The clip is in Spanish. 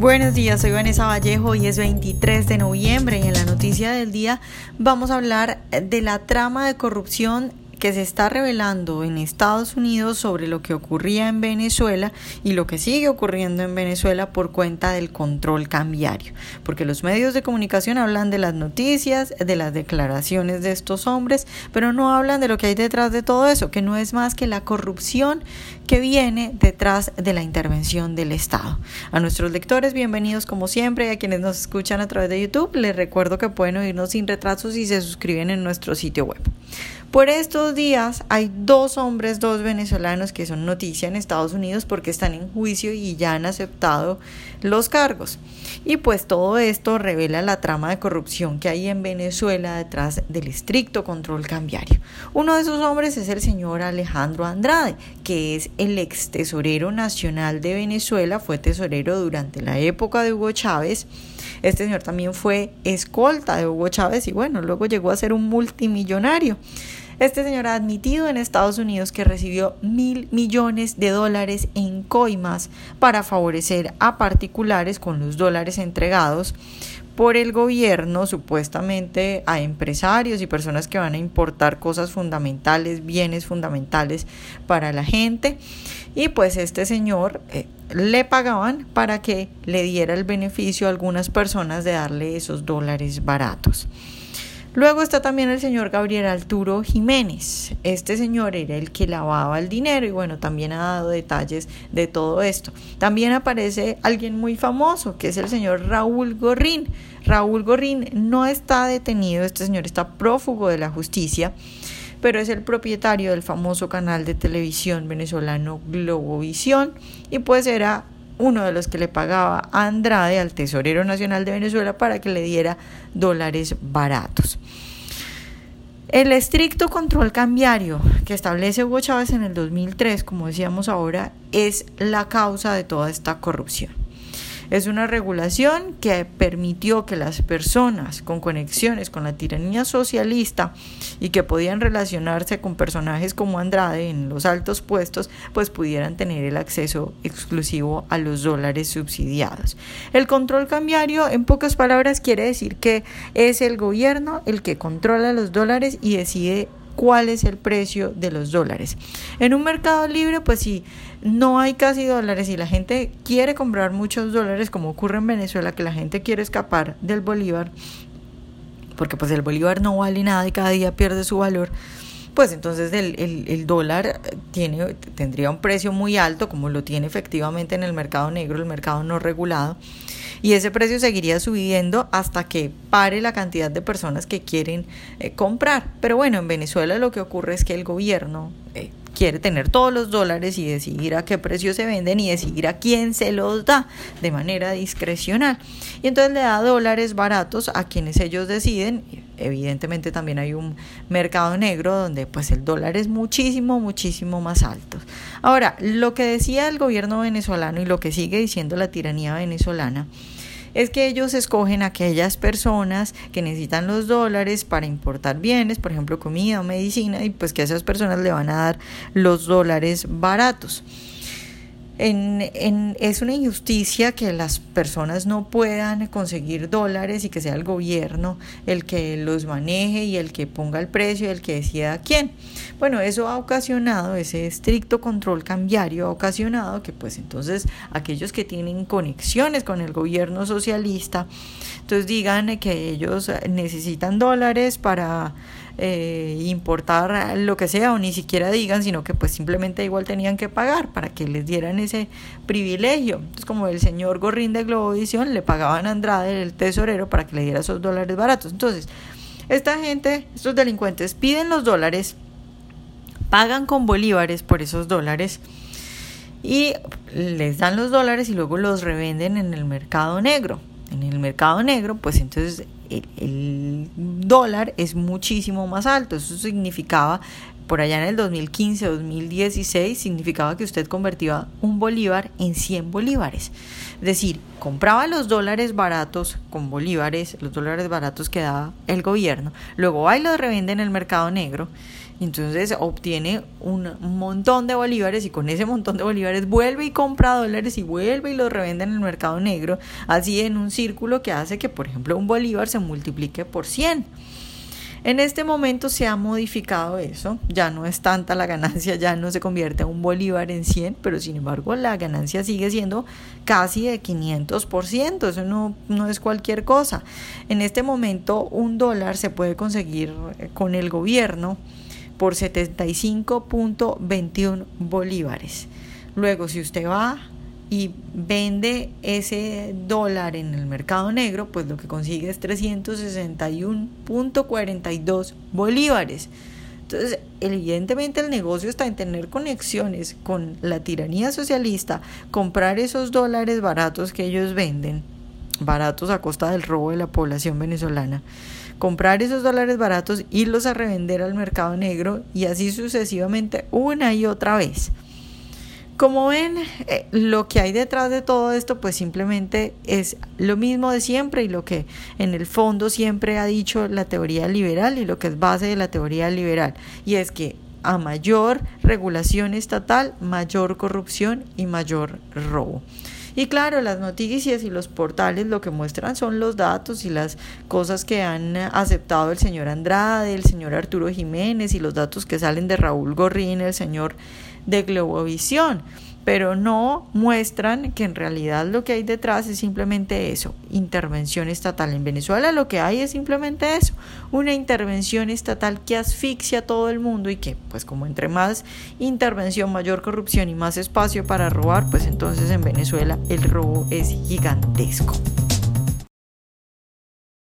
Buenos días, soy Vanessa Vallejo y es 23 de noviembre y en la noticia del día vamos a hablar de la trama de corrupción que se está revelando en Estados Unidos sobre lo que ocurría en Venezuela y lo que sigue ocurriendo en Venezuela por cuenta del control cambiario. Porque los medios de comunicación hablan de las noticias, de las declaraciones de estos hombres, pero no hablan de lo que hay detrás de todo eso, que no es más que la corrupción que viene detrás de la intervención del Estado. A nuestros lectores, bienvenidos como siempre, y a quienes nos escuchan a través de YouTube, les recuerdo que pueden oírnos sin retrasos si se suscriben en nuestro sitio web. Por estos días hay dos hombres, dos venezolanos que son noticia en Estados Unidos porque están en juicio y ya han aceptado los cargos. Y pues todo esto revela la trama de corrupción que hay en Venezuela detrás del estricto control cambiario. Uno de esos hombres es el señor Alejandro Andrade, que es el ex tesorero nacional de Venezuela, fue tesorero durante la época de Hugo Chávez. Este señor también fue escolta de Hugo Chávez y bueno, luego llegó a ser un multimillonario. Este señor ha admitido en Estados Unidos que recibió mil millones de dólares en coimas para favorecer a particulares con los dólares entregados por el gobierno supuestamente a empresarios y personas que van a importar cosas fundamentales, bienes fundamentales para la gente. Y pues este señor eh, le pagaban para que le diera el beneficio a algunas personas de darle esos dólares baratos. Luego está también el señor Gabriel Arturo Jiménez. Este señor era el que lavaba el dinero y bueno, también ha dado detalles de todo esto. También aparece alguien muy famoso, que es el señor Raúl Gorrín. Raúl Gorrín no está detenido, este señor está prófugo de la justicia pero es el propietario del famoso canal de televisión venezolano Globovisión y pues era uno de los que le pagaba a Andrade, al Tesorero Nacional de Venezuela, para que le diera dólares baratos. El estricto control cambiario que establece Hugo Chávez en el 2003, como decíamos ahora, es la causa de toda esta corrupción. Es una regulación que permitió que las personas con conexiones con la tiranía socialista y que podían relacionarse con personajes como Andrade en los altos puestos, pues pudieran tener el acceso exclusivo a los dólares subsidiados. El control cambiario, en pocas palabras, quiere decir que es el gobierno el que controla los dólares y decide cuál es el precio de los dólares. En un mercado libre, pues si no hay casi dólares y la gente quiere comprar muchos dólares, como ocurre en Venezuela, que la gente quiere escapar del bolívar, porque pues el bolívar no vale nada y cada día pierde su valor, pues entonces el, el, dólar tiene, tendría un precio muy alto, como lo tiene efectivamente en el mercado negro, el mercado no regulado y ese precio seguiría subiendo hasta que pare la cantidad de personas que quieren eh, comprar. Pero bueno, en Venezuela lo que ocurre es que el gobierno eh, quiere tener todos los dólares y decidir a qué precio se venden y decidir a quién se los da de manera discrecional. Y entonces le da dólares baratos a quienes ellos deciden. Evidentemente también hay un mercado negro donde pues el dólar es muchísimo, muchísimo más alto. Ahora, lo que decía el gobierno venezolano y lo que sigue diciendo la tiranía venezolana es que ellos escogen aquellas personas que necesitan los dólares para importar bienes, por ejemplo comida o medicina, y pues que a esas personas le van a dar los dólares baratos. En, es una injusticia que las personas no puedan conseguir dólares y que sea el gobierno el que los maneje y el que ponga el precio y el que decida quién. Bueno, eso ha ocasionado, ese estricto control cambiario ha ocasionado que pues entonces aquellos que tienen conexiones con el gobierno socialista, entonces digan que ellos necesitan dólares para eh, importar lo que sea o ni siquiera digan, sino que pues simplemente igual tenían que pagar para que les dieran ese privilegio. Entonces como el señor Gorrín de Globovisión le pagaban a Andrade, el tesorero, para que le diera esos dólares baratos. Entonces, esta gente, estos delincuentes piden los dólares, pagan con bolívares por esos dólares y les dan los dólares y luego los revenden en el mercado negro. En el mercado negro, pues entonces el, dólar es muchísimo más alto. Eso significaba por allá en el 2015 2016 significaba que usted convertía un bolívar en 100 bolívares. Es decir, compraba los dólares baratos con bolívares, los dólares baratos que daba el gobierno, luego va los revende en el mercado negro entonces obtiene un montón de bolívares y con ese montón de bolívares vuelve y compra dólares y vuelve y los revende en el mercado negro, así en un círculo que hace que, por ejemplo, un bolívar se multiplique por 100. En este momento se ha modificado eso, ya no es tanta la ganancia, ya no se convierte un bolívar en 100, pero sin embargo la ganancia sigue siendo casi de 500%, eso no, no es cualquier cosa. En este momento un dólar se puede conseguir con el gobierno por 75.21 bolívares. Luego, si usted va y vende ese dólar en el mercado negro, pues lo que consigue es 361.42 bolívares. Entonces, evidentemente el negocio está en tener conexiones con la tiranía socialista, comprar esos dólares baratos que ellos venden, baratos a costa del robo de la población venezolana comprar esos dólares baratos, irlos a revender al mercado negro y así sucesivamente una y otra vez. Como ven, eh, lo que hay detrás de todo esto pues simplemente es lo mismo de siempre y lo que en el fondo siempre ha dicho la teoría liberal y lo que es base de la teoría liberal. Y es que a mayor regulación estatal, mayor corrupción y mayor robo. Y claro, las noticias y los portales lo que muestran son los datos y las cosas que han aceptado el señor Andrade, el señor Arturo Jiménez y los datos que salen de Raúl Gorrín, el señor de Globovisión pero no muestran que en realidad lo que hay detrás es simplemente eso, intervención estatal. En Venezuela lo que hay es simplemente eso, una intervención estatal que asfixia a todo el mundo y que, pues como entre más intervención, mayor corrupción y más espacio para robar, pues entonces en Venezuela el robo es gigantesco.